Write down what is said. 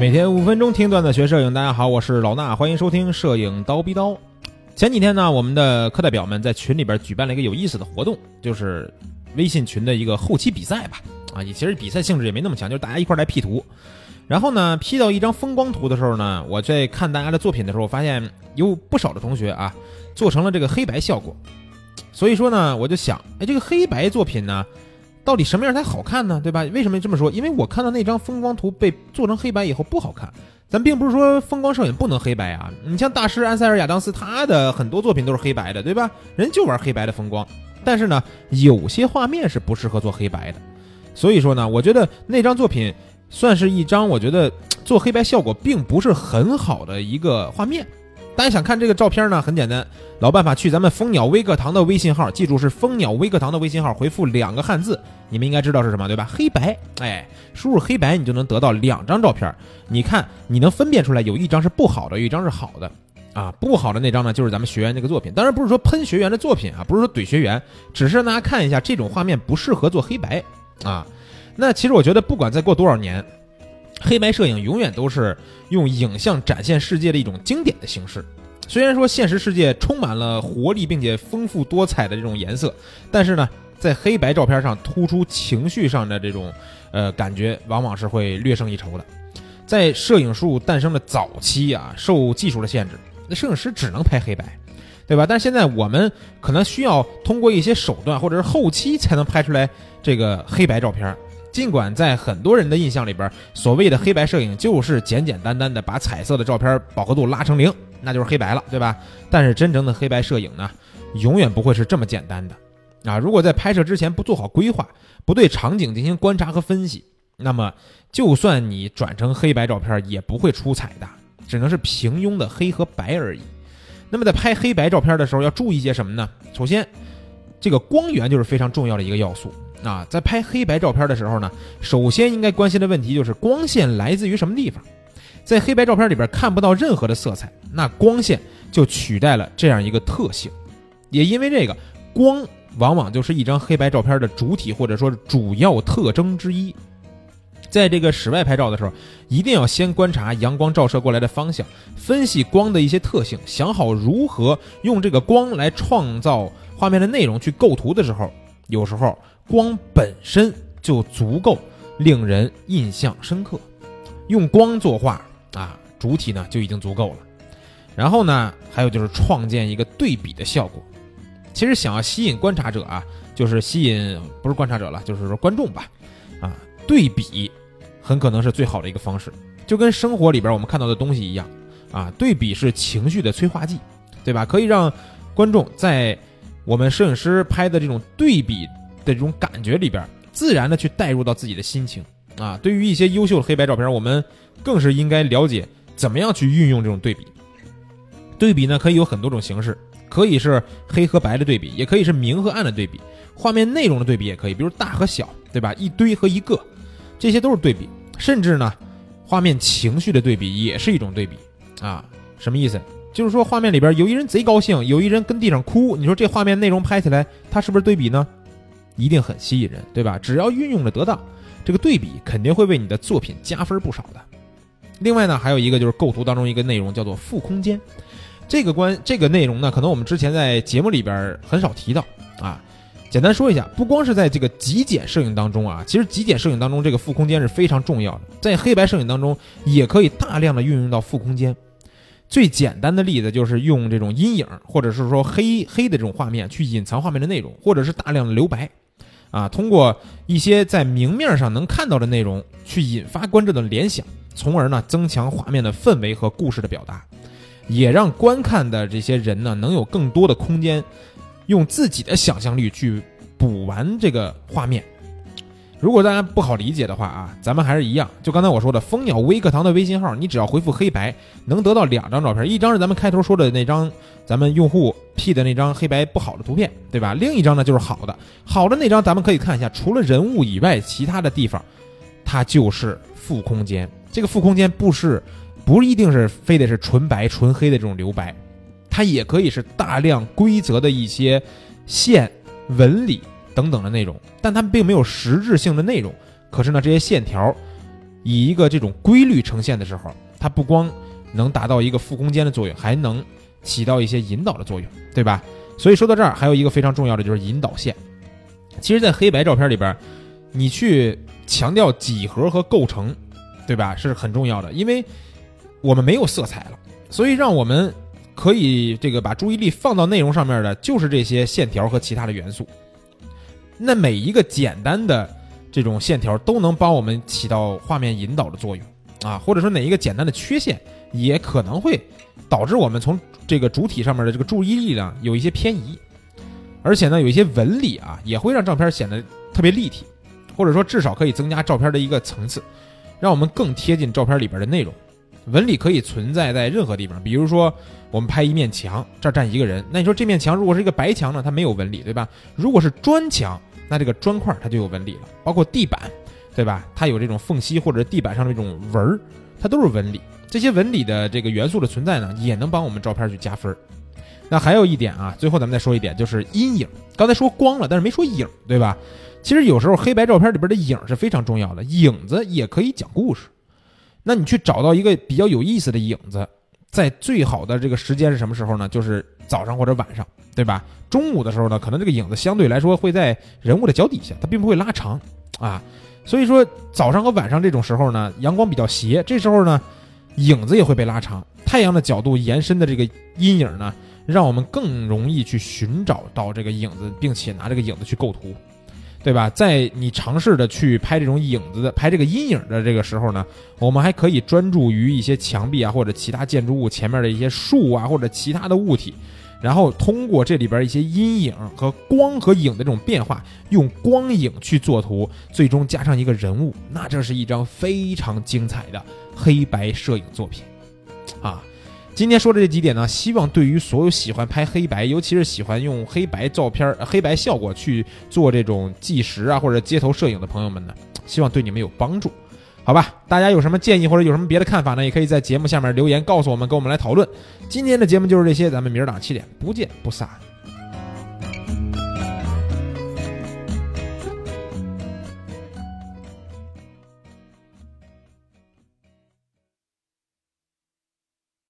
每天五分钟听段子学摄影，大家好，我是老衲，欢迎收听摄影刀逼刀。前几天呢，我们的课代表们在群里边举办了一个有意思的活动，就是微信群的一个后期比赛吧。啊，也其实比赛性质也没那么强，就是大家一块来 P 图。然后呢，P 到一张风光图的时候呢，我在看大家的作品的时候，发现有不少的同学啊，做成了这个黑白效果。所以说呢，我就想，哎，这个黑白作品呢？到底什么样才好看呢？对吧？为什么这么说？因为我看到那张风光图被做成黑白以后不好看。咱并不是说风光摄影不能黑白啊。你像大师安塞尔·亚当斯，他的很多作品都是黑白的，对吧？人就玩黑白的风光。但是呢，有些画面是不适合做黑白的。所以说呢，我觉得那张作品算是一张我觉得做黑白效果并不是很好的一个画面。大家想看这个照片呢？很简单，老办法，去咱们蜂鸟微课堂的微信号，记住是蜂鸟微课堂的微信号，回复两个汉字，你们应该知道是什么，对吧？黑白，哎，输入黑白，你就能得到两张照片。你看，你能分辨出来，有一张是不好的，有一张是好的，啊，不好的那张呢，就是咱们学员这个作品。当然不是说喷学员的作品啊，不是说怼学员，只是让大家看一下这种画面不适合做黑白啊。那其实我觉得，不管再过多少年。黑白摄影永远都是用影像展现世界的一种经典的形式。虽然说现实世界充满了活力并且丰富多彩的这种颜色，但是呢，在黑白照片上突出情绪上的这种呃感觉，往往是会略胜一筹的。在摄影术诞生的早期啊，受技术的限制，那摄影师只能拍黑白，对吧？但是现在我们可能需要通过一些手段或者是后期才能拍出来这个黑白照片。尽管在很多人的印象里边，所谓的黑白摄影就是简简单单的把彩色的照片饱和度拉成零，那就是黑白了，对吧？但是真正的黑白摄影呢，永远不会是这么简单的。啊！如果在拍摄之前不做好规划，不对场景进行观察和分析，那么就算你转成黑白照片，也不会出彩的，只能是平庸的黑和白而已。那么在拍黑白照片的时候，要注意些什么呢？首先，这个光源就是非常重要的一个要素。啊，在拍黑白照片的时候呢，首先应该关心的问题就是光线来自于什么地方。在黑白照片里边看不到任何的色彩，那光线就取代了这样一个特性。也因为这个，光往往就是一张黑白照片的主体或者说主要特征之一。在这个室外拍照的时候，一定要先观察阳光照射过来的方向，分析光的一些特性，想好如何用这个光来创造画面的内容去构图的时候，有时候。光本身就足够令人印象深刻，用光作画啊，主体呢就已经足够了。然后呢，还有就是创建一个对比的效果。其实想要吸引观察者啊，就是吸引不是观察者了，就是说观众吧。啊，对比很可能是最好的一个方式，就跟生活里边我们看到的东西一样啊，对比是情绪的催化剂，对吧？可以让观众在我们摄影师拍的这种对比。的这种感觉里边，自然的去带入到自己的心情啊。对于一些优秀的黑白照片，我们更是应该了解怎么样去运用这种对比。对比呢，可以有很多种形式，可以是黑和白的对比，也可以是明和暗的对比，画面内容的对比也可以，比如大和小，对吧？一堆和一个，这些都是对比。甚至呢，画面情绪的对比也是一种对比啊。什么意思？就是说画面里边有一人贼高兴，有一人跟地上哭，你说这画面内容拍起来，它是不是对比呢？一定很吸引人，对吧？只要运用的得当，这个对比肯定会为你的作品加分不少的。另外呢，还有一个就是构图当中一个内容叫做负空间，这个关这个内容呢，可能我们之前在节目里边很少提到啊。简单说一下，不光是在这个极简摄影当中啊，其实极简摄影当中这个负空间是非常重要的，在黑白摄影当中也可以大量的运用到负空间。最简单的例子就是用这种阴影，或者是说黑黑的这种画面去隐藏画面的内容，或者是大量的留白。啊，通过一些在明面上能看到的内容，去引发观众的联想，从而呢增强画面的氛围和故事的表达，也让观看的这些人呢能有更多的空间，用自己的想象力去补完这个画面。如果大家不好理解的话啊，咱们还是一样，就刚才我说的蜂鸟微课堂的微信号，你只要回复黑白，能得到两张照片，一张是咱们开头说的那张咱们用户 P 的那张黑白不好的图片，对吧？另一张呢就是好的，好的那张咱们可以看一下，除了人物以外，其他的地方它就是负空间。这个负空间不是不一定是非得是纯白纯黑的这种留白，它也可以是大量规则的一些线纹理。等等的内容，但它并没有实质性的内容。可是呢，这些线条以一个这种规律呈现的时候，它不光能达到一个负空间的作用，还能起到一些引导的作用，对吧？所以说到这儿，还有一个非常重要的就是引导线。其实，在黑白照片里边，你去强调几何和构成，对吧？是很重要的，因为我们没有色彩了，所以让我们可以这个把注意力放到内容上面的，就是这些线条和其他的元素。那每一个简单的这种线条都能帮我们起到画面引导的作用啊，或者说哪一个简单的缺陷也可能会导致我们从这个主体上面的这个注意力呢有一些偏移。而且呢，有一些纹理啊，也会让照片显得特别立体，或者说至少可以增加照片的一个层次，让我们更贴近照片里边的内容。纹理可以存在在任何地方，比如说我们拍一面墙，这儿站一个人，那你说这面墙如果是一个白墙呢，它没有纹理，对吧？如果是砖墙，那这个砖块它就有纹理了，包括地板，对吧？它有这种缝隙或者地板上的这种纹儿，它都是纹理。这些纹理的这个元素的存在呢，也能帮我们照片去加分。那还有一点啊，最后咱们再说一点，就是阴影。刚才说光了，但是没说影，对吧？其实有时候黑白照片里边的影是非常重要的，影子也可以讲故事。那你去找到一个比较有意思的影子，在最好的这个时间是什么时候呢？就是早上或者晚上，对吧？中午的时候呢，可能这个影子相对来说会在人物的脚底下，它并不会拉长啊。所以说早上和晚上这种时候呢，阳光比较斜，这时候呢，影子也会被拉长，太阳的角度延伸的这个阴影呢。让我们更容易去寻找到这个影子，并且拿这个影子去构图，对吧？在你尝试着去拍这种影子的、拍这个阴影的这个时候呢，我们还可以专注于一些墙壁啊，或者其他建筑物前面的一些树啊，或者其他的物体，然后通过这里边一些阴影和光和影的这种变化，用光影去做图，最终加上一个人物，那这是一张非常精彩的黑白摄影作品，啊。今天说的这几点呢，希望对于所有喜欢拍黑白，尤其是喜欢用黑白照片、黑白效果去做这种纪实啊或者街头摄影的朋友们呢，希望对你们有帮助，好吧？大家有什么建议或者有什么别的看法呢？也可以在节目下面留言告诉我们，跟我们来讨论。今天的节目就是这些，咱们明儿早上七点不见不散。